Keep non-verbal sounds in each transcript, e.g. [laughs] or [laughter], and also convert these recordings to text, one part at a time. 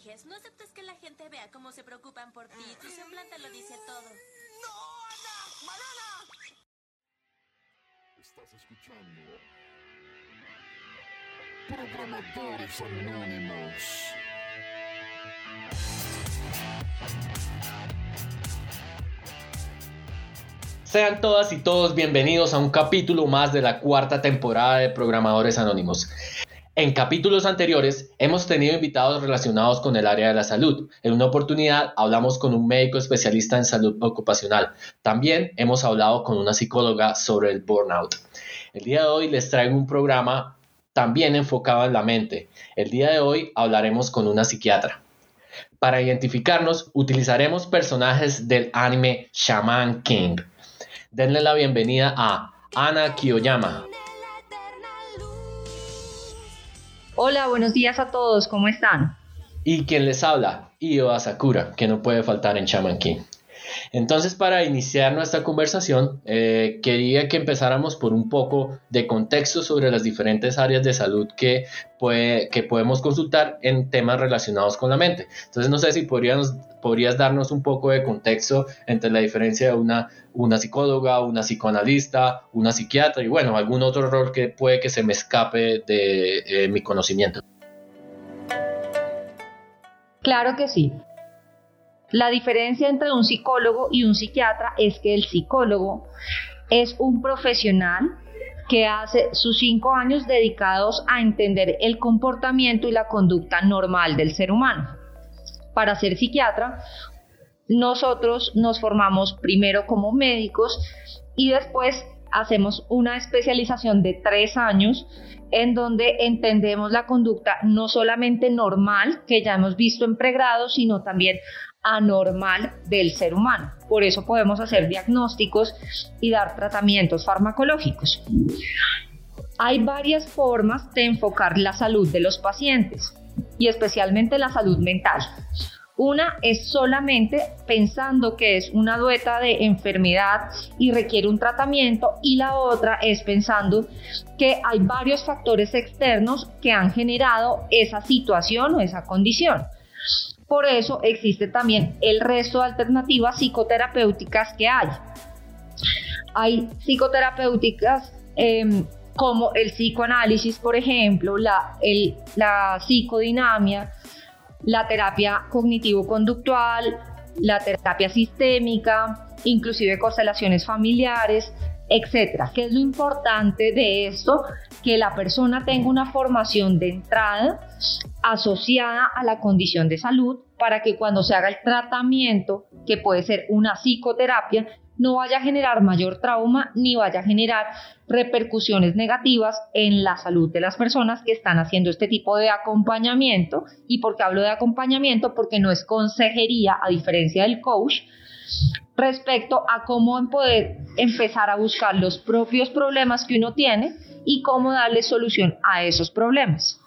finges, no aceptas que la gente vea cómo se preocupan por ti. Tu semblante lo dice todo. ¡No, Ana! ¡Banana! Estás escuchando Programadores Anónimos. Sean todas y todos bienvenidos a un capítulo más de la cuarta temporada de Programadores Anónimos. En capítulos anteriores hemos tenido invitados relacionados con el área de la salud. En una oportunidad hablamos con un médico especialista en salud ocupacional. También hemos hablado con una psicóloga sobre el burnout. El día de hoy les traigo un programa también enfocado en la mente. El día de hoy hablaremos con una psiquiatra. Para identificarnos utilizaremos personajes del anime Shaman King. Denle la bienvenida a Ana Kiyoyama. Hola, buenos días a todos, ¿cómo están? Y quien les habla, Io Asakura, que no puede faltar en Shaman King. Entonces, para iniciar nuestra conversación, eh, quería que empezáramos por un poco de contexto sobre las diferentes áreas de salud que, que podemos consultar en temas relacionados con la mente. Entonces, no sé si podrías, podrías darnos un poco de contexto entre la diferencia de una, una psicóloga, una psicoanalista, una psiquiatra y bueno, algún otro rol que puede que se me escape de eh, mi conocimiento. Claro que sí. La diferencia entre un psicólogo y un psiquiatra es que el psicólogo es un profesional que hace sus cinco años dedicados a entender el comportamiento y la conducta normal del ser humano. Para ser psiquiatra, nosotros nos formamos primero como médicos y después hacemos una especialización de tres años en donde entendemos la conducta no solamente normal, que ya hemos visto en pregrado, sino también anormal del ser humano. Por eso podemos hacer diagnósticos y dar tratamientos farmacológicos. Hay varias formas de enfocar la salud de los pacientes y especialmente la salud mental. Una es solamente pensando que es una dueta de enfermedad y requiere un tratamiento y la otra es pensando que hay varios factores externos que han generado esa situación o esa condición. Por eso existe también el resto de alternativas psicoterapéuticas que hay. Hay psicoterapéuticas em, como el psicoanálisis, por ejemplo, la, la psicodinamia, la terapia cognitivo-conductual, la terapia sistémica, inclusive constelaciones familiares, etcétera. ¿Qué es lo importante de esto? Que la persona tenga una formación de entrada asociada a la condición de salud para que cuando se haga el tratamiento, que puede ser una psicoterapia, no vaya a generar mayor trauma ni vaya a generar repercusiones negativas en la salud de las personas que están haciendo este tipo de acompañamiento. ¿Y por qué hablo de acompañamiento? Porque no es consejería, a diferencia del coach, respecto a cómo poder empezar a buscar los propios problemas que uno tiene y cómo darle solución a esos problemas.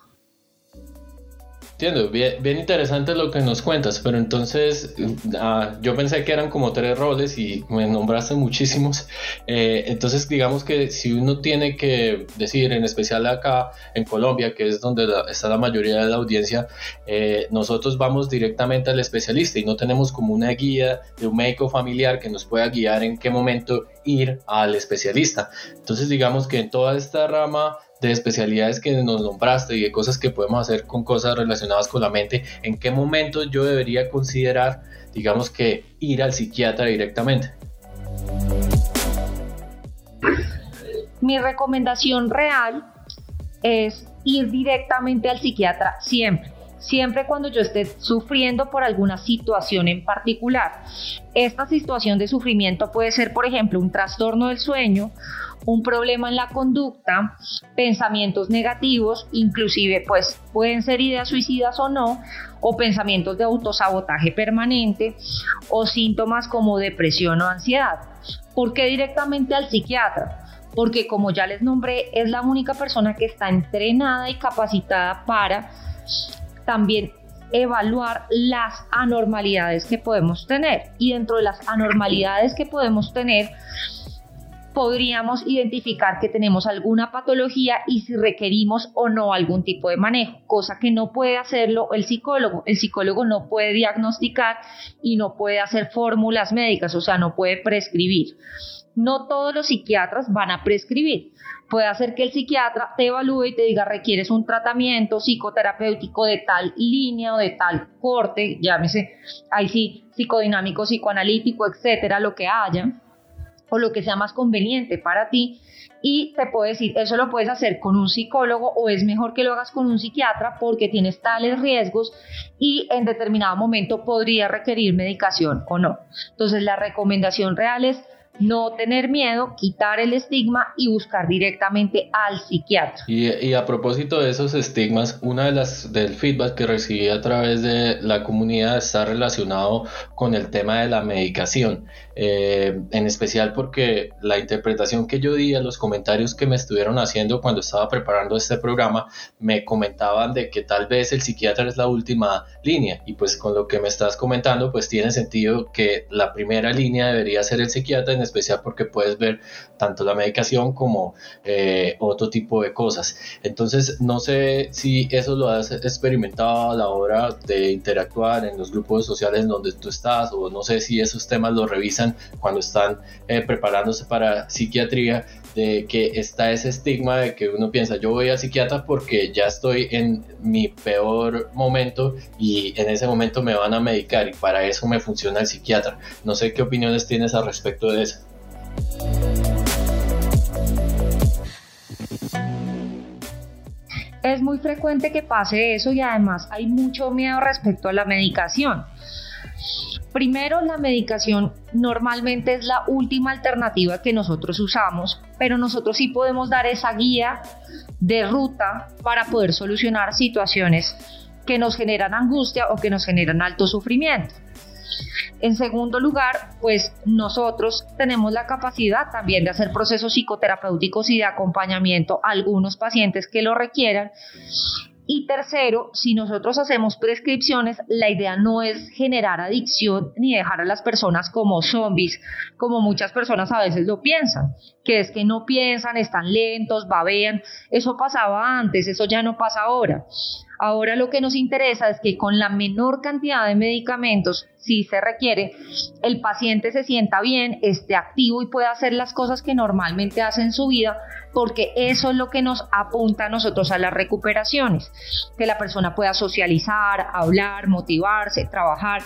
Entiendo, bien, interesante lo que nos cuentas, pero entonces ah, yo pensé que eran como tres roles y me nombraste muchísimos. [laughs] Eh, entonces digamos que si uno tiene que decir, en especial acá en Colombia, que es donde está la mayoría de la audiencia, eh, nosotros vamos directamente al especialista y no tenemos como una guía de un médico familiar que nos pueda guiar en qué momento ir al especialista. Entonces digamos que en toda esta rama de especialidades que nos nombraste y de cosas que podemos hacer con cosas relacionadas con la mente, ¿en qué momento yo debería considerar, digamos que, ir al psiquiatra directamente? Mi recomendación real es ir directamente al psiquiatra siempre siempre cuando yo esté sufriendo por alguna situación en particular. Esta situación de sufrimiento puede ser, por ejemplo, un trastorno del sueño, un problema en la conducta, pensamientos negativos, inclusive pues pueden ser ideas suicidas o no, o pensamientos de autosabotaje permanente, o síntomas como depresión o ansiedad. ¿Por qué directamente al psiquiatra? Porque como ya les nombré, es la única persona que está entrenada y capacitada para también evaluar las anormalidades que podemos tener. Y dentro de las anormalidades que podemos tener, podríamos identificar que tenemos alguna patología y si requerimos o no algún tipo de manejo, cosa que no puede hacerlo el psicólogo. El psicólogo no puede diagnosticar y no puede hacer fórmulas médicas, o sea, no puede prescribir. No todos los psiquiatras van a prescribir. Puede hacer que el psiquiatra te evalúe y te diga requieres un tratamiento psicoterapéutico de tal línea o de tal corte, llámese, ahí sí, psicodinámico, psicoanalítico, etcétera, lo que haya o lo que sea más conveniente para ti y te puedo decir, eso lo puedes hacer con un psicólogo o es mejor que lo hagas con un psiquiatra porque tienes tales riesgos y en determinado momento podría requerir medicación o no. Entonces la recomendación real es no tener miedo, quitar el estigma y buscar directamente al psiquiatra. Y, a propósito de esos estigmas, una de las del feedback que recibí a través de la comunidad está relacionado con el tema de la medicación, eh, en especial porque la interpretación que yo di a los comentarios que me estuvieron haciendo cuando estaba preparando este programa, me comentaban de que tal vez el psiquiatra es la última línea y pues con lo que me estás comentando, pues tiene sentido que la primera línea debería ser el psiquiatra especial porque puedes ver tanto la medicación como eh, otro tipo de cosas. Entonces, no sé si eso lo has experimentado a la hora de interactuar en los grupos sociales donde tú estás o no sé si esos temas lo revisan cuando están eh, preparándose para psiquiatría de que está ese estigma de que uno piensa yo voy a psiquiatra porque ya estoy en mi peor momento y en ese momento me van a medicar y para eso me funciona el psiquiatra. No sé qué opiniones tienes al respecto de eso. Es muy frecuente que pase eso y además hay mucho miedo respecto a la medicación. Primero, la medicación normalmente es la última alternativa que nosotros usamos, pero nosotros sí podemos dar esa guía de ruta para poder solucionar situaciones que nos generan angustia o que nos generan alto sufrimiento. En segundo lugar, pues nosotros tenemos la capacidad también de hacer procesos psicoterapéuticos y de acompañamiento a algunos pacientes que lo requieran. Y tercero, si nosotros hacemos prescripciones, la idea no es generar adicción ni dejar a las personas como zombies, como muchas personas a veces lo piensan, que es que no piensan, están lentos, babean. Eso pasaba antes, eso ya no pasa ahora. Ahora lo que nos interesa es que con la menor cantidad de medicamentos, si se requiere, el paciente se sienta bien, esté activo y pueda hacer las cosas que normalmente hace en su vida, porque eso es lo que nos apunta a nosotros a las recuperaciones, que la persona pueda socializar, hablar, motivarse, trabajar,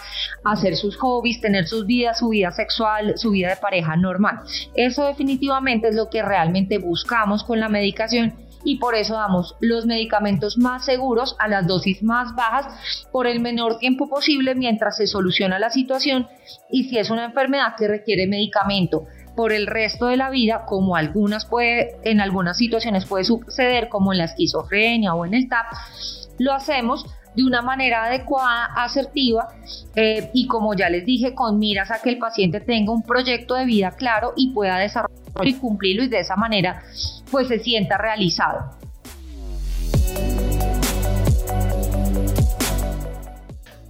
hacer sus hobbies, tener sus vidas, su vida sexual, su vida de pareja normal. Eso definitivamente es lo que realmente buscamos con la medicación y por eso damos los medicamentos más seguros a las dosis más bajas por el menor tiempo posible mientras se soluciona la situación y si es una enfermedad que requiere medicamento por el resto de la vida, como algunas puede, en algunas situaciones puede suceder, como en la esquizofrenia o en el TAP, lo hacemos de una manera adecuada, asertiva eh, y como ya les dije, con miras a que el paciente tenga un proyecto de vida claro y pueda desarrollarlo y cumplirlo y de esa manera pues se sienta realizado.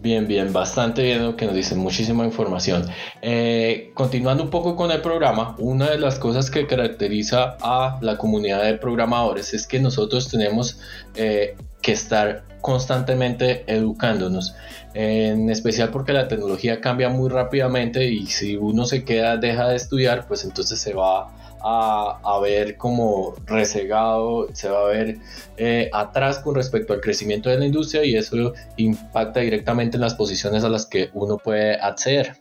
Bien, bien, bastante bien lo que nos dice, muchísima información. Eh, continuando un poco con el programa, una de las cosas que caracteriza a la comunidad de programadores es que nosotros tenemos eh, que estar constantemente educándonos, en especial porque la tecnología cambia muy rápidamente y si uno se queda, deja de estudiar, pues entonces se va a, ver como rezagado, se va a ver eh, atrás con respecto al crecimiento de la industria y eso impacta directamente en las posiciones a las que uno puede acceder.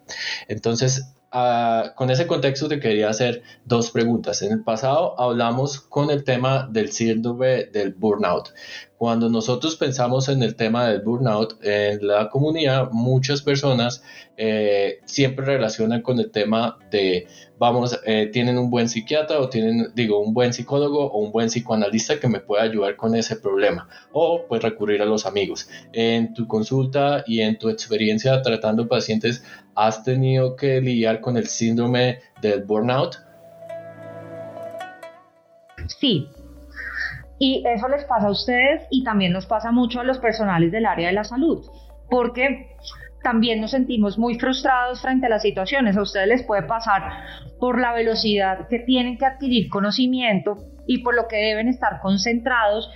Entonces, ah, con ese contexto te quería hacer dos preguntas. En el pasado hablamos con el tema del síndrome del burnout. Cuando nosotros pensamos en el tema del burnout en la comunidad, muchas personas eh, siempre relacionan con el tema de, vamos, eh, tienen un buen psiquiatra o tienen, digo, un buen psicólogo o un buen psicoanalista que me pueda ayudar con ese problema. O pues recurrir a los amigos. En tu consulta y en tu experiencia tratando pacientes, ¿has tenido que lidiar con el síndrome del burnout? Sí, y eso les pasa a ustedes y también nos pasa mucho a los personales del área de la salud, porque también nos sentimos muy frustrados frente a las situaciones. A ustedes les puede pasar por la velocidad que tienen que adquirir conocimiento y por lo que deben estar concentrados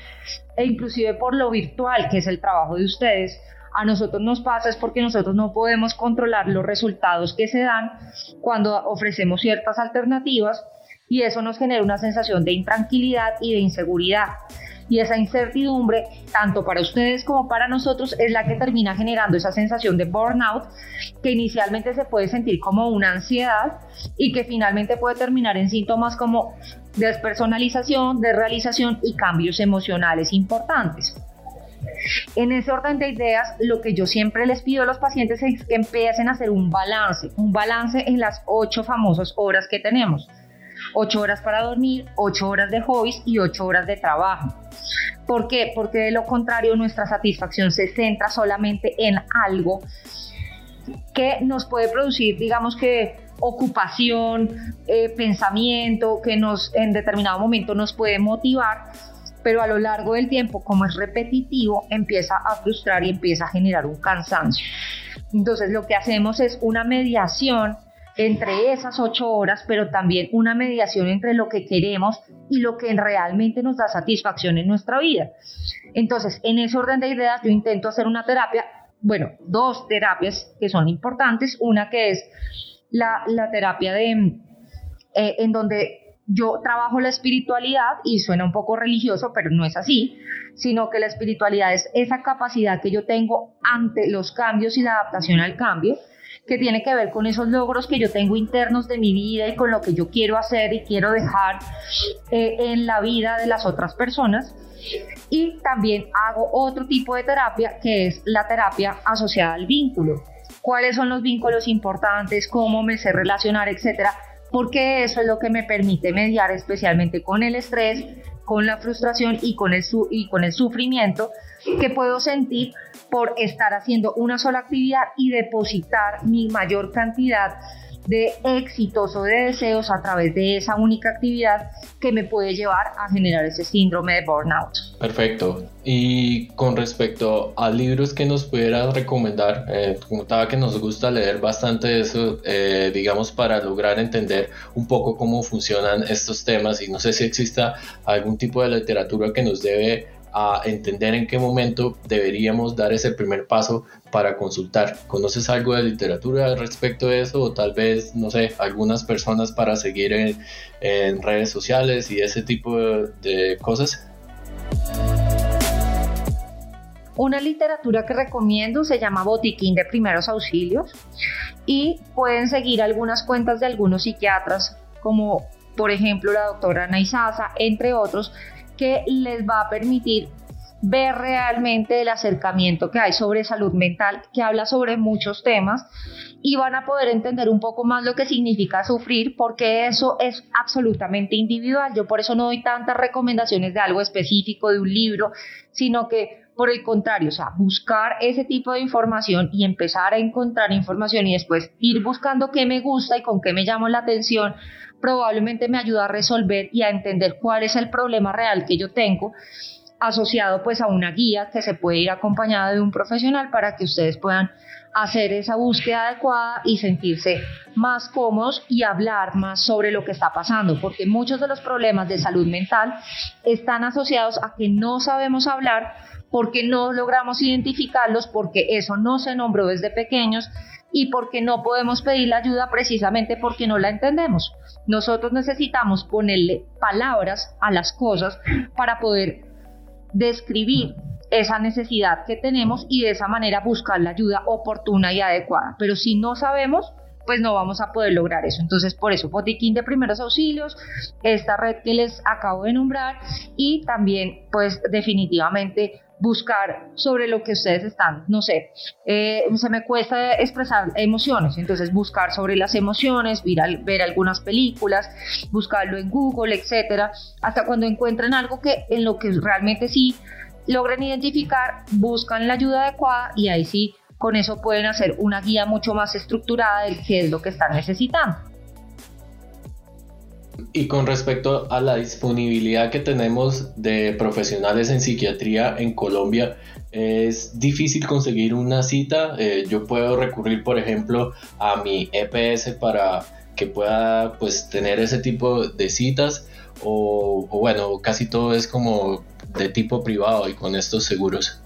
e inclusive por lo virtual que es el trabajo de ustedes. A nosotros nos pasa es porque nosotros no podemos controlar los resultados que se dan cuando ofrecemos ciertas alternativas y eso nos genera una sensación de intranquilidad y de inseguridad. Y esa incertidumbre, tanto para ustedes como para nosotros, es la que termina generando esa sensación de burnout, que inicialmente se puede sentir como una ansiedad y que finalmente puede terminar en síntomas como despersonalización, desrealización y cambios emocionales importantes. En ese orden de ideas, lo que yo siempre les pido a los pacientes es que empiecen a hacer un balance, un balance en las ocho famosas horas que tenemos. 8 horas para dormir, 8 horas de hobbies y 8 horas de trabajo. ¿Por qué? Porque de lo contrario nuestra satisfacción se centra solamente en algo que nos puede producir, digamos que ocupación, eh, pensamiento, que nos en determinado momento nos puede motivar, pero a lo largo del tiempo, como es repetitivo, empieza a frustrar y empieza a generar un cansancio. Entonces lo que hacemos es una mediación entre esas ocho horas, pero también una mediación entre lo que queremos y lo que realmente nos da satisfacción en nuestra vida. Entonces, en ese orden de ideas, yo intento hacer una terapia, bueno, dos terapias que son importantes. Una que es la, terapia de, eh, en donde yo trabajo la espiritualidad y suena un poco religioso, pero no es así, sino que la espiritualidad es esa capacidad que yo tengo ante los cambios y la adaptación al cambio que tiene que ver con esos logros que yo tengo internos de mi vida y con lo que yo quiero hacer y quiero dejar eh, en la vida de las otras personas. Y también hago otro tipo de terapia que es la terapia asociada al vínculo. ¿Cuáles son los vínculos importantes? ¿Cómo me sé relacionar? Etcétera. Porque eso es lo que me permite mediar especialmente con el estrés, con la frustración y con el, y con el sufrimiento que puedo sentir por estar haciendo una sola actividad y depositar mi mayor cantidad de éxitos o de deseos a través de esa única actividad que me puede llevar a generar ese síndrome de burnout. Perfecto. Y con respecto a libros que nos pudieras recomendar, eh, como estaba que nos gusta leer bastante eso, eh, digamos, para lograr entender un poco cómo funcionan estos temas y no sé si exista algún tipo de literatura que nos debe a entender en qué momento deberíamos dar ese primer paso para consultar. ¿Conoces algo de literatura respecto a eso? O tal vez, no sé, algunas personas para seguir en, redes sociales y ese tipo de, cosas. Una literatura que recomiendo se llama Botiquín de Primeros Auxilios y pueden seguir algunas cuentas de algunos psiquiatras como por ejemplo la doctora Ana entre otros, que les va a permitir ver realmente el acercamiento que hay sobre salud mental, que habla sobre muchos temas y van a poder entender un poco más lo que significa sufrir, porque eso es absolutamente individual. Yo por eso no doy tantas recomendaciones de algo específico, de un libro, sino que por el contrario, o sea, buscar ese tipo de información y empezar a encontrar información y después ir buscando qué me gusta y con qué me llama la atención probablemente me ayuda a resolver y a entender cuál es el problema real que yo tengo asociado pues a una guía que se puede ir acompañada de un profesional para que ustedes puedan hacer esa búsqueda adecuada y sentirse más cómodos y hablar más sobre lo que está pasando, porque muchos de los problemas de salud mental están asociados a que no sabemos hablar, porque no logramos identificarlos, porque eso no se nombró desde pequeños y porque no podemos pedir la ayuda precisamente porque no la entendemos. Nosotros necesitamos ponerle palabras a las cosas para poder describir esa necesidad que tenemos y de esa manera buscar la ayuda oportuna y adecuada. Pero si no sabemos, pues no vamos a poder lograr eso. Entonces, por eso, Botiquín de Primeros Auxilios, esta red que les acabo de nombrar y también, pues definitivamente buscar sobre lo que ustedes están, no sé, eh, se me cuesta expresar emociones, entonces buscar sobre las emociones, ver, ver algunas películas, buscarlo en Google, etcétera, hasta cuando encuentren algo que en lo que realmente sí logren identificar, buscan la ayuda adecuada y ahí sí, con eso pueden hacer una guía mucho más estructurada de qué es lo que están necesitando. Y con respecto a la disponibilidad que tenemos de profesionales en psiquiatría en Colombia, es difícil conseguir una cita. Eh, yo puedo recurrir, por ejemplo, a mi EPS para que pueda pues tener ese tipo de citas o, o bueno, casi todo es como de tipo privado y con estos seguros.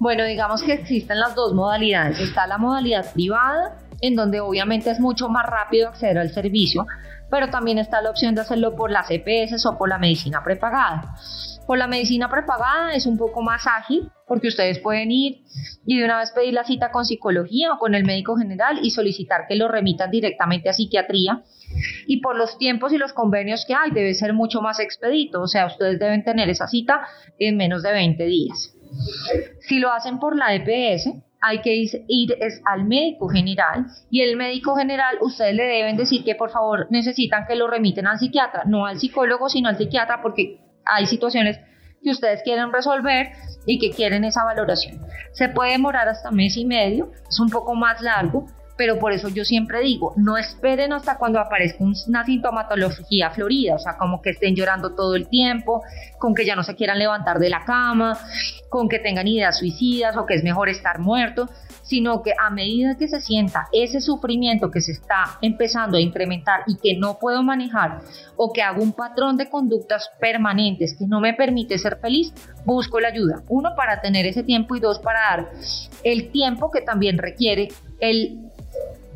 Bueno, digamos que existen las dos modalidades. Está la modalidad privada, en donde obviamente es mucho más rápido acceder al servicio, pero también está la opción de hacerlo por las EPS o por la medicina prepagada. Por la medicina prepagada es un poco más ágil porque ustedes pueden ir y de una vez pedir la cita con psicología o con el médico general y solicitar que lo remitan directamente a psiquiatría. Y por los tiempos y los convenios que hay debe ser mucho más expedito, o sea, ustedes deben tener esa cita en menos de 20 días. Si lo hacen por la EPS, hay que ir es al médico general y el médico general ustedes le deben decir que por favor necesitan que lo remiten al psiquiatra, no al psicólogo, sino al psiquiatra porque hay situaciones que ustedes quieren resolver y que quieren esa valoración. Se puede demorar hasta mes y medio, es un poco más largo, pero por eso yo siempre digo, no esperen hasta cuando aparezca una sintomatología florida, o sea, como que estén llorando todo el tiempo, con que ya no se quieran levantar de la cama, con que tengan ideas suicidas o que es mejor estar muerto sino que a medida que se sienta ese sufrimiento que se está empezando a incrementar y que no puedo manejar o que hago un patrón de conductas permanentes que no me permite ser feliz, busco la ayuda. Uno, para tener ese tiempo y dos, para dar el tiempo que también requiere el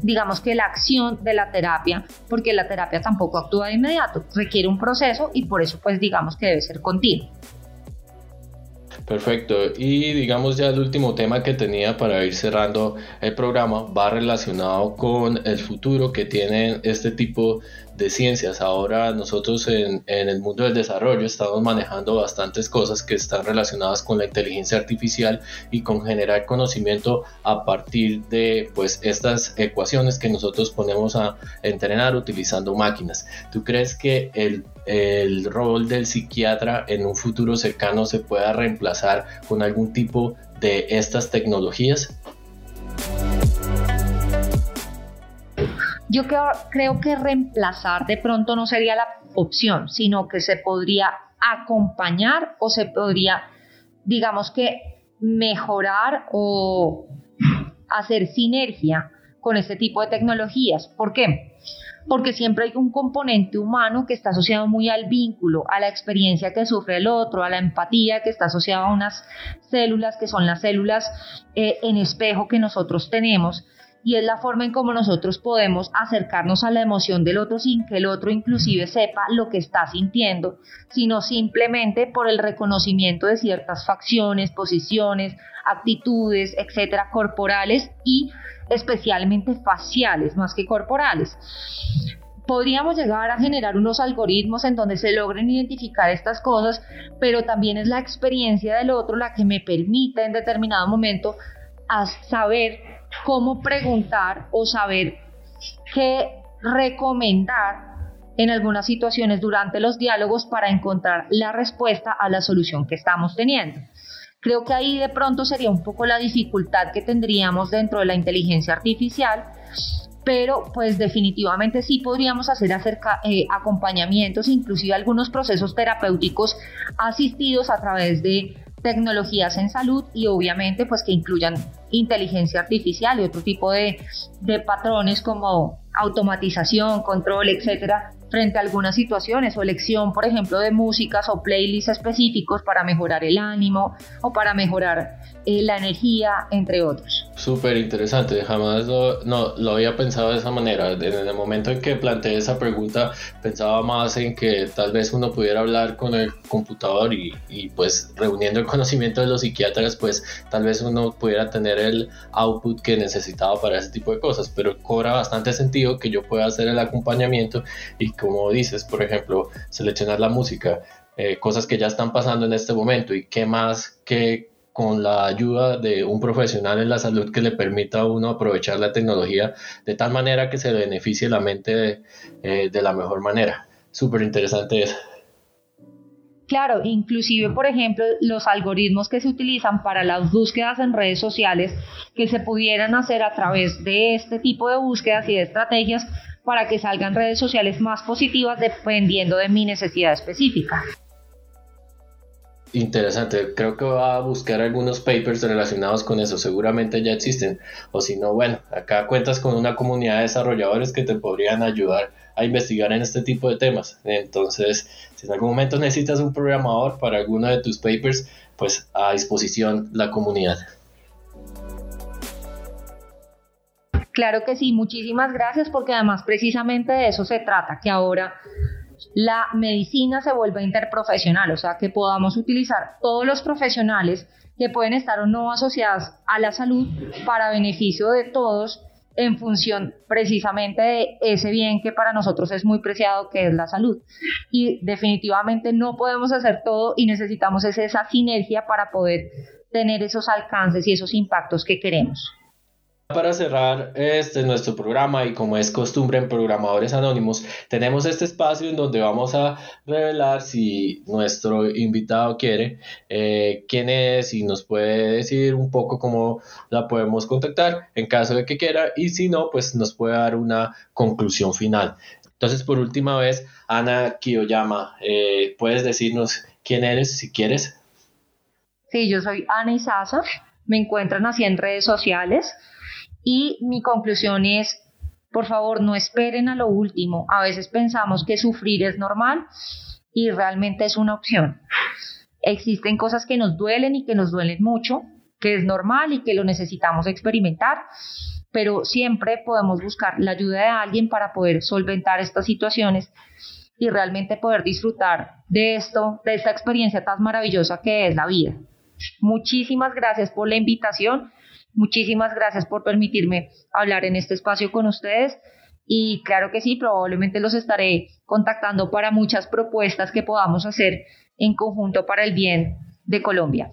digamos que la acción de la terapia, porque la terapia tampoco actúa de inmediato, requiere un proceso y por eso pues digamos que debe ser continuo. Perfecto. Y digamos ya el último tema que tenía para ir cerrando el programa va relacionado con el futuro que tienen este tipo de ciencias. Ahora nosotros en, el mundo del desarrollo estamos manejando bastantes cosas que están relacionadas con la inteligencia artificial y con generar conocimiento a partir de pues estas ecuaciones que nosotros ponemos a entrenar utilizando máquinas. ¿Tú crees que el, el rol del psiquiatra en un futuro cercano se pueda reemplazar con algún tipo de estas tecnologías? Yo creo, que reemplazar de pronto no sería la opción, sino que se podría acompañar o se podría, digamos que, mejorar o hacer sinergia con este tipo de tecnologías. ¿Por qué? Porque siempre hay un componente humano que está asociado muy al vínculo, a la experiencia que sufre el otro, a la empatía que está asociada a unas células que son las células eh, en espejo que nosotros tenemos y es la forma en cómo nosotros podemos acercarnos a la emoción del otro sin que el otro inclusive sepa lo que está sintiendo, sino simplemente por el reconocimiento de ciertas facciones, posiciones, actitudes, etcétera, corporales y especialmente faciales más que corporales. Podríamos llegar a generar unos algoritmos en donde se logren identificar estas cosas, pero también es la experiencia del otro la que me permite en determinado momento a saber cómo preguntar o saber qué recomendar en algunas situaciones durante los diálogos para encontrar la respuesta a la solución que estamos teniendo. Creo que ahí de pronto sería un poco la dificultad que tendríamos dentro de la inteligencia artificial, pero pues definitivamente sí podríamos hacer eh, acompañamientos, inclusive algunos procesos terapéuticos asistidos a través de tecnologías en salud y obviamente pues que incluyan inteligencia artificial y otro tipo de, de patrones como automatización, control, etcétera, frente a algunas situaciones o elección, por ejemplo, de músicas o playlists específicos para mejorar el ánimo o para mejorar eh, la energía, entre otros. Súper interesante, jamás lo, no, lo había pensado de esa manera. En el momento en que planteé esa pregunta, pensaba más en que tal vez uno pudiera hablar con el computador y, y pues reuniendo el conocimiento de los psiquiatras, pues tal vez uno pudiera tener el output que necesitaba para ese tipo de cosas, pero cobra bastante sentido que yo pueda hacer el acompañamiento y como dices, por ejemplo, seleccionar la música, eh, cosas que ya están pasando en este momento y qué más que con la ayuda de un profesional en la salud que le permita a uno aprovechar la tecnología de tal manera que se beneficie la mente de, eh, de la mejor manera. Súper interesante eso. Claro, inclusive, por ejemplo, los algoritmos que se utilizan para las búsquedas en redes sociales que se pudieran hacer a través de este tipo de búsquedas y de estrategias para que salgan redes sociales más positivas dependiendo de mi necesidad específica. Interesante, creo que va a buscar algunos papers relacionados con eso, seguramente ya existen, o si no, bueno, acá cuentas con una comunidad de desarrolladores que te podrían ayudar a investigar en este tipo de temas. Entonces, si en algún momento necesitas un programador para alguno de tus papers, pues a disposición la comunidad. Claro que sí, muchísimas gracias porque además precisamente de eso se trata, que ahora la medicina se vuelve interprofesional, o sea, que podamos utilizar todos los profesionales que pueden estar o no asociados a la salud para beneficio de todos en función precisamente de ese bien que para nosotros es muy preciado, que es la salud. Y definitivamente no podemos hacer todo y necesitamos esa sinergia para poder tener esos alcances y esos impactos que queremos. Para cerrar este nuestro programa y como es costumbre en Programadores Anónimos, tenemos este espacio en donde vamos a revelar si nuestro invitado quiere eh, quién es y nos puede decir un poco cómo la podemos contactar en caso de que quiera y si no, pues nos puede dar una conclusión final. Entonces, por última vez, Ana Kiyoyama, eh, ¿puedes decirnos quién eres si quieres? Sí, yo soy Ana Isaza, me encuentran así en redes sociales. Y mi conclusión es, por favor, no esperen a lo último. A veces pensamos que sufrir es normal y realmente es una opción. Existen cosas que nos duelen y que nos duelen mucho, que es normal y que lo necesitamos experimentar, pero siempre podemos buscar la ayuda de alguien para poder solventar estas situaciones y realmente poder disfrutar de esto, de esta experiencia tan maravillosa que es la vida. Muchísimas gracias por la invitación Muchísimas gracias por permitirme hablar en este espacio con ustedes y claro que sí, probablemente los estaré contactando para muchas propuestas que podamos hacer en conjunto para el bien de Colombia.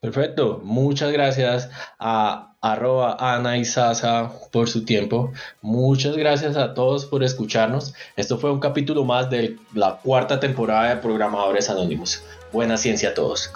Perfecto, muchas gracias a arroba Ana y Sasa por su tiempo. Muchas gracias a todos por escucharnos. Esto fue un capítulo más de la cuarta temporada de Programadores Anónimos. Buena ciencia a todos.